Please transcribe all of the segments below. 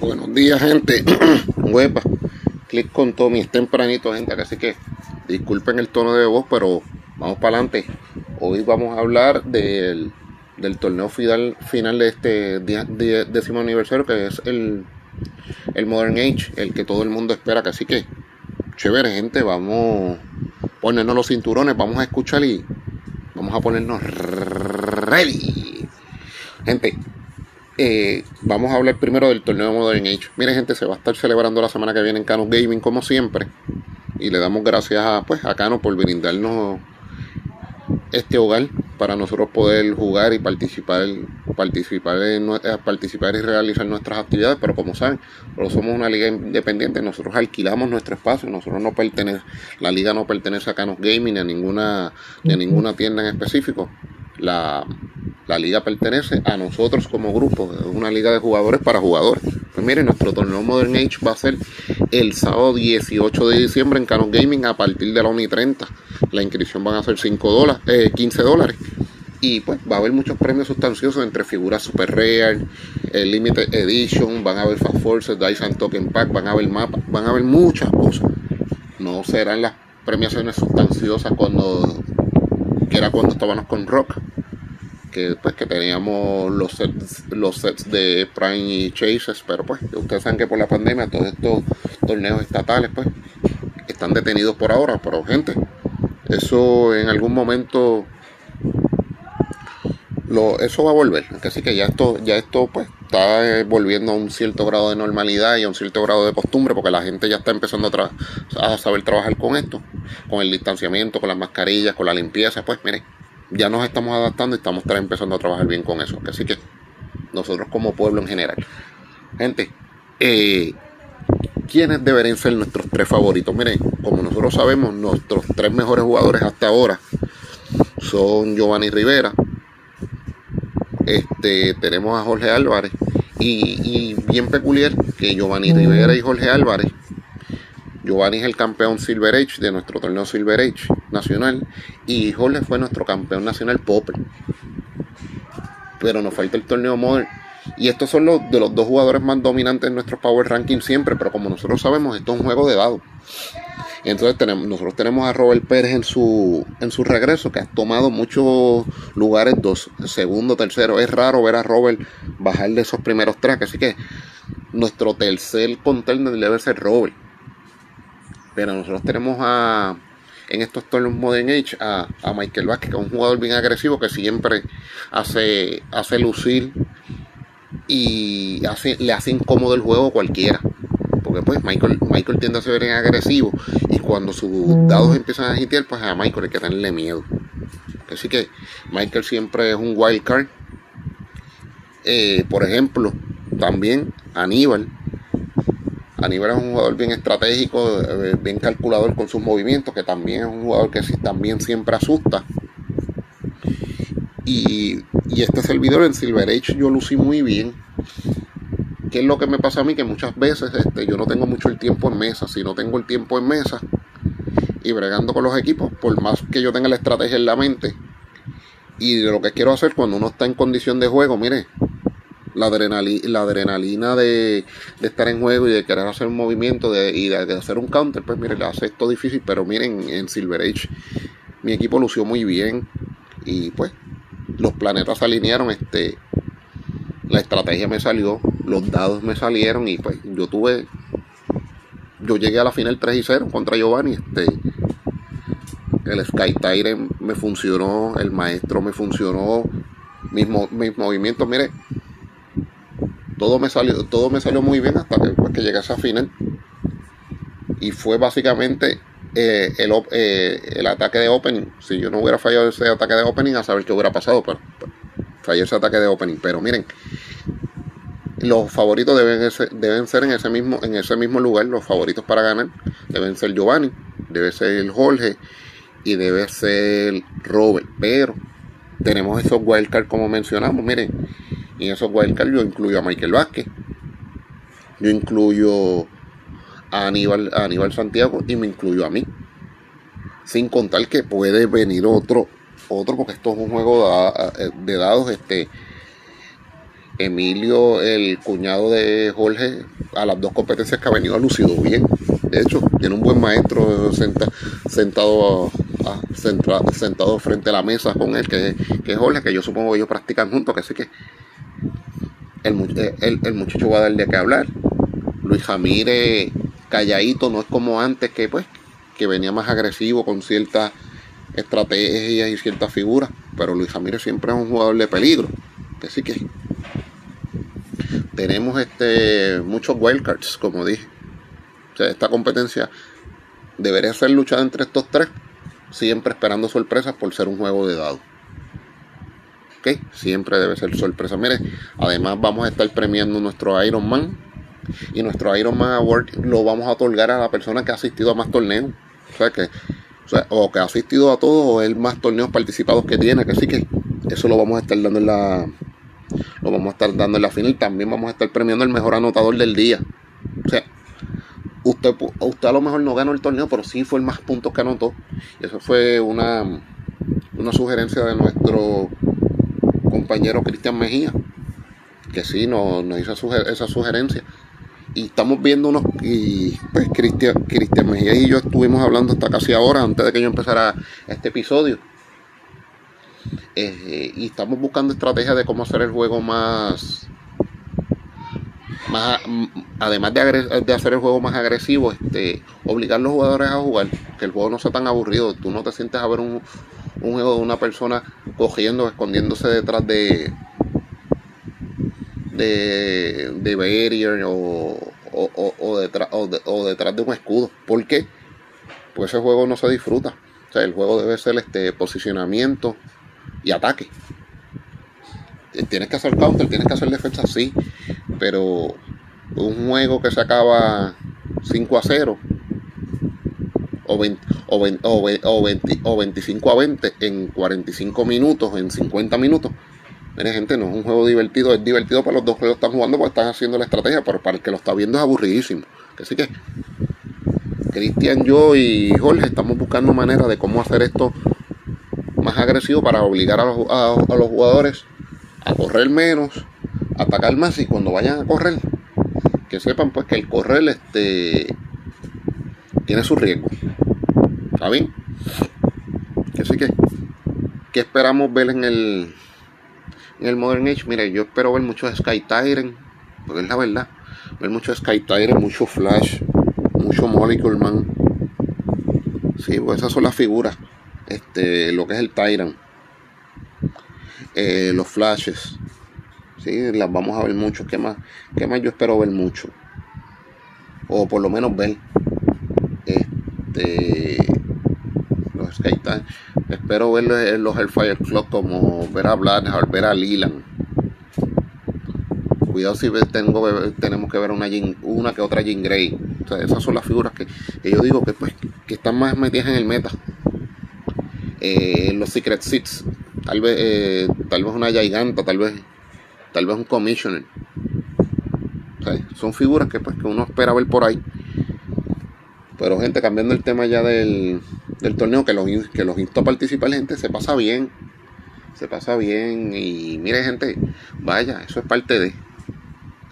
Buenos días, gente. Huepa. Click con Tommy. Es tempranito, gente. Así que disculpen el tono de voz, pero vamos para adelante. Hoy vamos a hablar del, torneo final, final de este décimo aniversario, que es el, el Modern Age, el que todo el mundo espera. Así que, chévere, gente. Vamos a ponernos los cinturones, vamos a escuchar y vamos a ponernos ready. Gente, eh, vamos a hablar primero del torneo Modern Age. Miren, gente, se va a estar celebrando la semana que viene en Canos Gaming, como siempre. Y le damos gracias a, pues, a Canos por brindarnos este hogar para nosotros poder jugar y participar, participar, en, eh, participar y realizar nuestras actividades. Pero como saben, nosotros somos una liga independiente, nosotros alquilamos nuestro espacio, nosotros no pertenece, la liga no pertenece a Canos Gaming ni a ninguna, ni a ninguna tienda en específico. La, la liga pertenece a nosotros como grupo, es una liga de jugadores para jugadores. Pues miren, nuestro torneo Modern Age va a ser el sábado 18 de diciembre en Canon Gaming a partir de la 1 y 30. La inscripción van a ser 5 dólares, 15 dólares. Y pues va a haber muchos premios sustanciosos entre figuras super rare, el Limited Edition, van a haber Fast Forces, Dice and Token Pack, van a haber mapas, van a haber muchas cosas. No serán las premiaciones sustanciosas cuando que era cuando estábamos con Rock que pues que teníamos los sets, los sets de Prime y Chases, pero pues ustedes saben que por la pandemia todos estos torneos estatales pues están detenidos por ahora, pero gente, eso en algún momento eso va a volver, así que ya esto, ya esto pues está volviendo a un cierto grado de normalidad y a un cierto grado de costumbre porque la gente ya está empezando a, a saber trabajar con esto, con el distanciamiento, con las mascarillas, con la limpieza, pues miren ya nos estamos adaptando y estamos empezando a trabajar bien con eso. Así que nosotros como pueblo en general. Gente, eh, ¿quiénes deberían ser nuestros tres favoritos? Miren, como nosotros sabemos, nuestros tres mejores jugadores hasta ahora son Giovanni Rivera, este, tenemos a Jorge Álvarez y, y bien peculiar que Giovanni Rivera y Jorge Álvarez Giovanni es el campeón Silver Age de nuestro torneo Silver Age nacional y Jorge fue nuestro campeón nacional Popper. Pero nos falta el torneo Modern. Y estos son los de los dos jugadores más dominantes en nuestro Power Ranking siempre, pero como nosotros sabemos, esto es un juego de dados. Entonces nosotros tenemos a Robert Pérez en su, en su regreso, que ha tomado muchos lugares, dos, segundo, tercero. Es raro ver a Robert bajar de esos primeros tracks, así que nuestro tercer contender debe ser Robert. Pero nosotros tenemos a, en estos torneos Modern Age a, Michael Vázquez, que es un jugador bien agresivo que siempre hace, hace lucir y hace, le hace incómodo el juego a cualquiera. Porque pues Michael, Michael tiende a ser bien agresivo y cuando sus dados empiezan a hitear, pues a Michael hay que tenerle miedo. Así que Michael siempre es un wild card. Eh, por ejemplo, también Aníbal Aníbal es un jugador bien estratégico, eh, bien calculador con sus movimientos, que también es un jugador que también siempre asusta. Y, este servidor en Silver Age yo lucí muy bien. ¿Qué es lo que me pasa a mí? Que muchas veces este, yo no tengo mucho el tiempo en mesa. Si no tengo el tiempo en mesa y bregando con los equipos, por más que yo tenga la estrategia en la mente y lo que quiero hacer cuando uno está en condición de juego, mire, la, adrenalina, la adrenalina de, estar en juego y de querer hacer un movimiento de, y de, hacer un counter, pues miren, le hace esto difícil, pero miren, en Silver Age mi equipo lució muy bien y pues los planetas se alinearon, este, la estrategia me salió, los dados me salieron y pues yo tuve, yo llegué a la final 3 y 0 contra Giovanni, este, el Sky Tyrant me funcionó, el maestro me funcionó, mis, mis movimientos, mire, todo me salió, todo me salió muy bien hasta que, pues, que llegué a esa final. Y fue básicamente eh, el, eh, el, ataque de opening. Si yo no hubiera fallado ese ataque de opening, a saber qué hubiera pasado, pero, fallé ese ataque de opening. Pero miren, los favoritos deben ser, deben ser en ese mismo, en ese mismo lugar, los favoritos para ganar. Deben ser Giovanni, debe ser Jorge y debe ser Robert. Pero tenemos esos wildcards como mencionamos. Miren, y en esos wildcards yo incluyo a Michael Vázquez. Yo incluyo a Aníbal, Aníbal Santiago y me incluyo a mí. Sin contar que puede venir otro, otro, porque esto es un juego de, dados, este, Emilio, el cuñado de Jorge, a las dos competencias que ha venido ha lucido bien. De hecho, tiene un buen maestro sentado, sentado frente a la mesa con él, que, que es Jorge, que yo supongo que ellos practican juntos, que así que el, el, muchacho va a darle que hablar. Luis Jamírez calladito, no es como antes que pues que venía más agresivo con ciertas estrategias y ciertas figuras, pero Luis Jamírez siempre es un jugador de peligro. Así que tenemos este muchos wildcards, como dije. O sea, esta competencia debería ser luchada entre estos tres, siempre esperando sorpresas por ser un juego de dados. Siempre debe ser sorpresa. Mire, además vamos a estar premiando nuestro Iron Man. Y nuestro Iron Man Award lo vamos a otorgar a la persona que ha asistido a más torneos. O sea que, o, que ha asistido a todos, o el más torneos participados que tiene. Que sí que eso lo vamos a estar dando en la. Lo vamos a estar dando en la final. También vamos a estar premiando el mejor anotador del día. O sea, usted, usted a lo mejor no ganó el torneo, pero sí fue el más puntos que anotó. Y eso fue una, una sugerencia de nuestro compañero Cristian Mejía, que sí nos, hizo esa sugerencia. Y estamos viendo unos, y pues Cristian, Cristian Mejía y yo estuvimos hablando hasta casi ahora, antes de que yo empezara este episodio. Eh, y estamos buscando estrategias de cómo hacer el juego más, más además de, de, hacer el juego más agresivo, este, obligar a los jugadores a jugar, que el juego no sea tan aburrido, tú no te sientes a ver un, un juego de una persona cogiendo, escondiéndose detrás de de, de barrier o, o, detrás, o, detrás de un escudo. ¿Por qué? Pues ese juego no se disfruta. O sea, el juego debe ser este posicionamiento y ataque. Tienes que hacer counter, tienes que hacer defensa, sí. Pero un juego que se acaba 5 a 0 o, 20, o, 20, o, 20, o 25 a 20 en 45 minutos, en 50 minutos. Mire, gente, no es un juego divertido, es divertido para los dos que lo están jugando porque están haciendo la estrategia, pero para el que lo está viendo es aburridísimo. Así que, Cristian, yo y Jorge estamos buscando maneras de cómo hacer esto más agresivo para obligar a los, jugadores a correr menos, atacar más y cuando vayan a correr, que sepan pues que el correr este tiene su riesgo. ¿Está bien? Así que, ¿qué esperamos ver en el, en el Modern Age? Mire, yo espero ver mucho Sky Tyrant, porque es la verdad. Ver mucho Sky Tyrant, mucho Flash, mucho Molecule Man. Sí, pues esas son las figuras. Este, lo que es el Tyrant. Eh, los flashes. Sí, las vamos a ver mucho. ¿Qué más? ¿Qué más yo espero ver mucho? O por lo menos ver. Este, Skytime. Espero ver los Hellfire Club como ver a Blanchard, ver a Leland. Cuidado si tengo, tenemos que ver una, una que otra Jean Grey. esas son las figuras que, yo digo que, pues, que están más metidas en el meta. Eh, los Secret Seats. Tal vez, eh, tal vez una Giganta, tal vez, tal vez un Commissioner. son figuras que, pues, que uno espera ver por ahí. Pero gente, cambiando el tema ya del, torneo, que los, que los insto a participar, gente, se pasa bien. Se pasa bien. Y mire, gente, vaya, eso es parte de.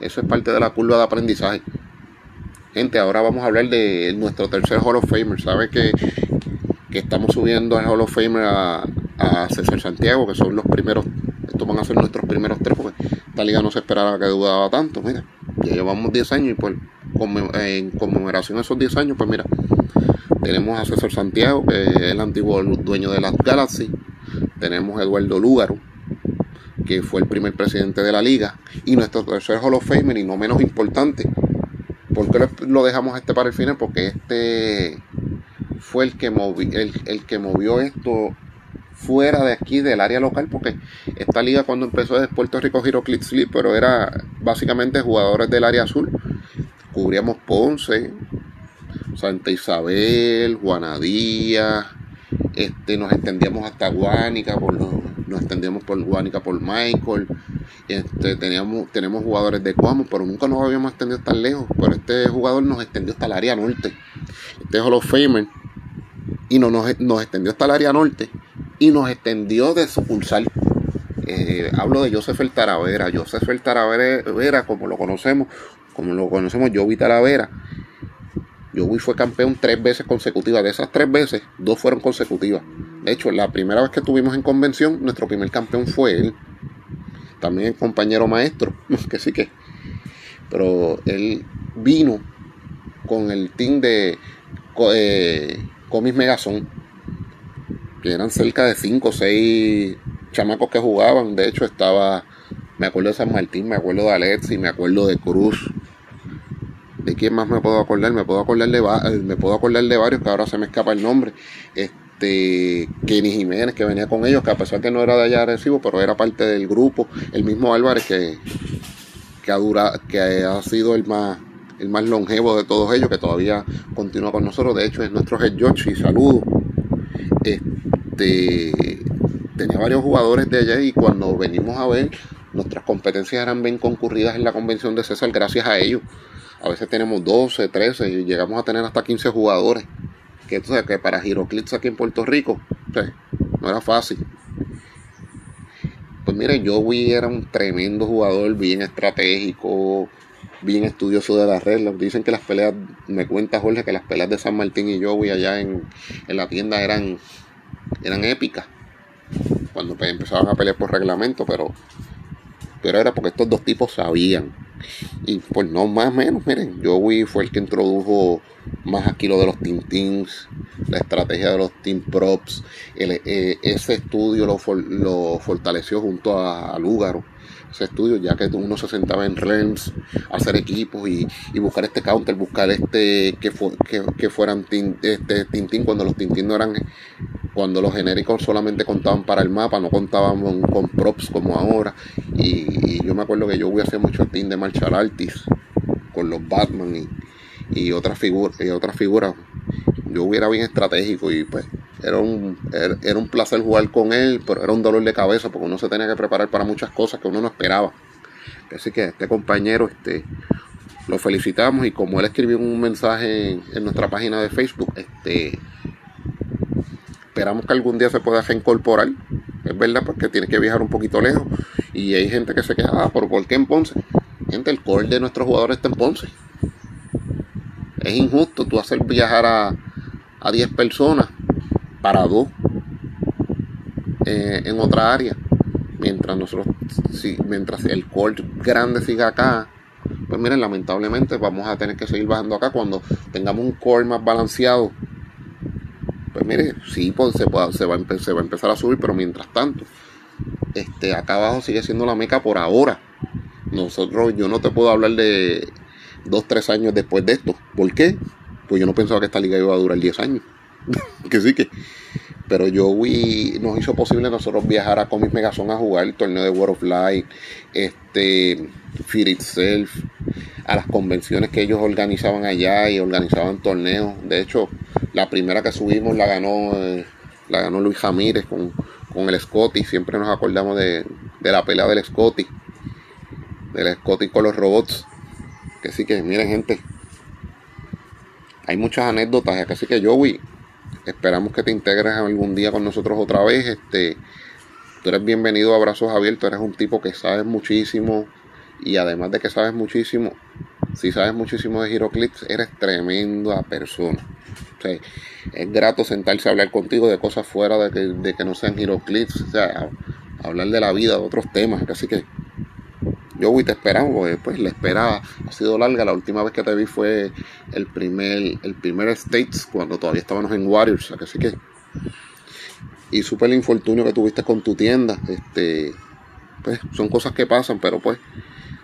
Eso es parte de la curva de aprendizaje. Gente, ahora vamos a hablar de nuestro tercer Hall of Famer. ¿Sabe que, que estamos subiendo al Hall of Famer a, a César Santiago, que son los primeros, estos van a ser nuestros primeros tres, porque esta liga no se esperaba que dudaba tanto, mira, ya llevamos 10 años y pues en conmemoración a esos 10 años, pues mira, tenemos a César Santiago, que es el antiguo dueño de las Galaxy, tenemos a Eduardo Lúgaro, que fue el primer presidente de la liga, y nuestro tercer Hall of Famer, y no menos importante, ¿por qué lo dejamos este para el final? Porque este fue el que, el, el que movió esto fuera de aquí del área local porque esta liga cuando empezó es Puerto Rico Hero Click Sleep pero era básicamente jugadores del área azul. Cubríamos Ponce, Santa Isabel, Juanadía, este, nos extendíamos hasta Guánica, por, nos extendíamos por Guánica por Michael, este, teníamos, tenemos jugadores de Cuamo, pero nunca nos habíamos extendido tan lejos, pero este jugador nos extendió hasta el área norte, este es Hall of Famer, y no, nos, nos extendió hasta el área norte, y nos extendió de sucursal Eh, hablo de Joseph El Taravera. Joseph El Taravera, como lo conocemos, como lo conocemos, Joey Talavera. Joey fue campeón tres veces consecutivas. De esas tres veces, dos fueron consecutivas. De hecho, la primera vez que estuvimos en convención, nuestro primer campeón fue él. También el compañero maestro, que sí que. Pero él vino con el team de eh, Comis Megazón, que eran cerca de cinco o seis chamacos que jugaban. De hecho, estaba, me acuerdo de San Martín, me acuerdo de Alexi, me acuerdo de Cruz. ¿De quién más me puedo acordar? Me puedo acordar de, eh, me puedo acordar de varios que ahora se me escapa el nombre. Este, Kenny Jiménez que venía con ellos, que a pesar que no era de allá recibo, pero era parte del grupo. El mismo Álvarez que, que, ha, durado, que ha sido el más el más longevo de todos ellos, que todavía continúa con nosotros. De hecho, es nuestro head y saludo. Este, tenía varios jugadores de allá y cuando venimos a ver, nuestras competencias eran bien concurridas en la convención de César gracias a ellos. A veces tenemos 12, 13 y llegamos a tener hasta 15 jugadores. Que, que para Giroclips aquí en Puerto Rico no era fácil. Pues mire, Joey era un tremendo jugador, bien estratégico, bien estudioso de las reglas. Dicen que las peleas, me cuenta Jorge, que las peleas de San Martín y Joey allá en, en la tienda eran, eran épicas cuando empezaban a pelear por reglamento, pero, pero era porque estos dos tipos sabían. Y pues no más o menos, miren, Joey fue el que introdujo más aquí lo de los Tintins, la estrategia de los Team Props, eh, ese estudio lo, lo fortaleció junto a, a Lúgaro ese estudio, ya que uno se sentaba en realms, hacer equipos y, buscar este counter, buscar este que, que, fueran este Tintín cuando los Tintín no eran, cuando los genéricos solamente contaban para el mapa, no contaban con, props como ahora. Y, yo me acuerdo que yo voy a hacer mucho team de martial artis con los Batman y, y otras figuras y otras figuras. Yo hubiera bien estratégico y pues era un, era un placer jugar con él, pero era un dolor de cabeza porque uno se tenía que preparar para muchas cosas que uno no esperaba. Así que este compañero, este, lo felicitamos y como él escribió un mensaje en, nuestra página de Facebook, este, esperamos que algún día se pueda reincorporar. Es verdad, porque tiene que viajar un poquito lejos. Y hay gente que se queja, ah, ¿por, ¿por qué en Ponce? Gente, el core de nuestros jugadores está en Ponce. Es injusto tú hacer viajar a, a 10 personas para dos eh, en otra área. Mientras nosotros, si, mientras el core grande siga acá, pues miren, lamentablemente vamos a tener que seguir bajando acá cuando tengamos un core más balanceado. Pues mire, sí, pues se, va, se va a empezar a subir, pero mientras tanto, este, acá abajo sigue siendo la meca por ahora. Nosotros, yo no te puedo hablar de dos, tres años después de esto. ¿Por qué? Pues yo no pensaba que esta liga iba a durar 10 años. que sí que. Pero Joey nos hizo posible nosotros viajar a Comic Megazón a jugar el torneo de World of Light, este, Fear Itself, a las convenciones que ellos organizaban allá y organizaban torneos. De hecho, la primera que subimos la ganó, eh, la ganó Luis Jamírez con, con el Scotty. Siempre nos acordamos de, de la pelea del Scotty, del Scotty con los robots. Que sí que, miren gente, hay muchas anécdotas, así que Joey Esperamos que te integres algún día con nosotros otra vez. Este, tú eres bienvenido a Brazos Abiertos, eres un tipo que sabes muchísimo y además de que sabes muchísimo, si sabes muchísimo de Giroclips, eres tremenda persona. es grato sentarse a hablar contigo de cosas fuera de que, de que no sean Giroclips, o sea, hablar de la vida, de otros temas. Así que yo voy te esperamos, pues la espera ha sido larga. La última vez que te vi fue el primer, el primer States, cuando todavía estábamos en Warriors, así que. Y supe el infortunio que tuviste con tu tienda. Este, pues son cosas que pasan, pero pues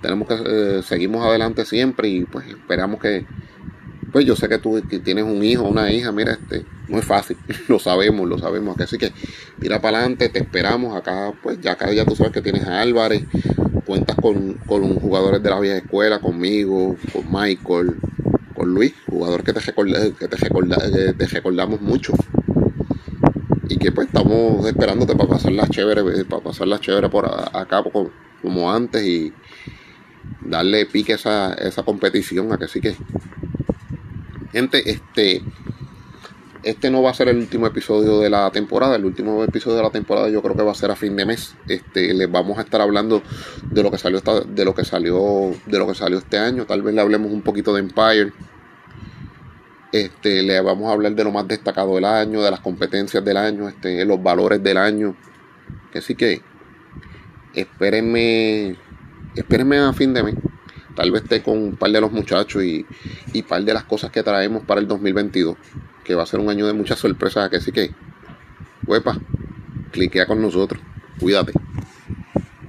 tenemos que eh, seguimos adelante siempre y pues esperamos que. Pues yo sé que tú tienes un hijo, una hija, mira, este, no es fácil, lo sabemos, lo sabemos. Así que mira para adelante, te esperamos acá, pues ya acá ya tú sabes que tienes a Álvarez, cuentas con, con jugadores de la vieja escuela, conmigo, con Michael, con Luis, jugador que te, que te, recordamos mucho. Y que pues estamos esperándote para pasar las chévere, para pasar las chévere por acá como, antes y darle pique a esa, esa competición, a que sí que. Gente, este este no va a ser el último episodio de la temporada. El último episodio de la temporada yo creo que va a ser a fin de mes. Este, les vamos a estar hablando de lo que salió de lo que salió de lo que salió este año. Tal vez le hablemos un poquito de Empire. Este, le vamos a hablar de lo más destacado del año, de las competencias del año, este, los valores del año. Así que espérenme, espérenme a fin de mes. Tal vez esté con un par de los muchachos y, y par de las cosas que traemos para el 2022 que va a ser un año de muchas sorpresas, que sí que, huepa, cliquea con nosotros, cuídate.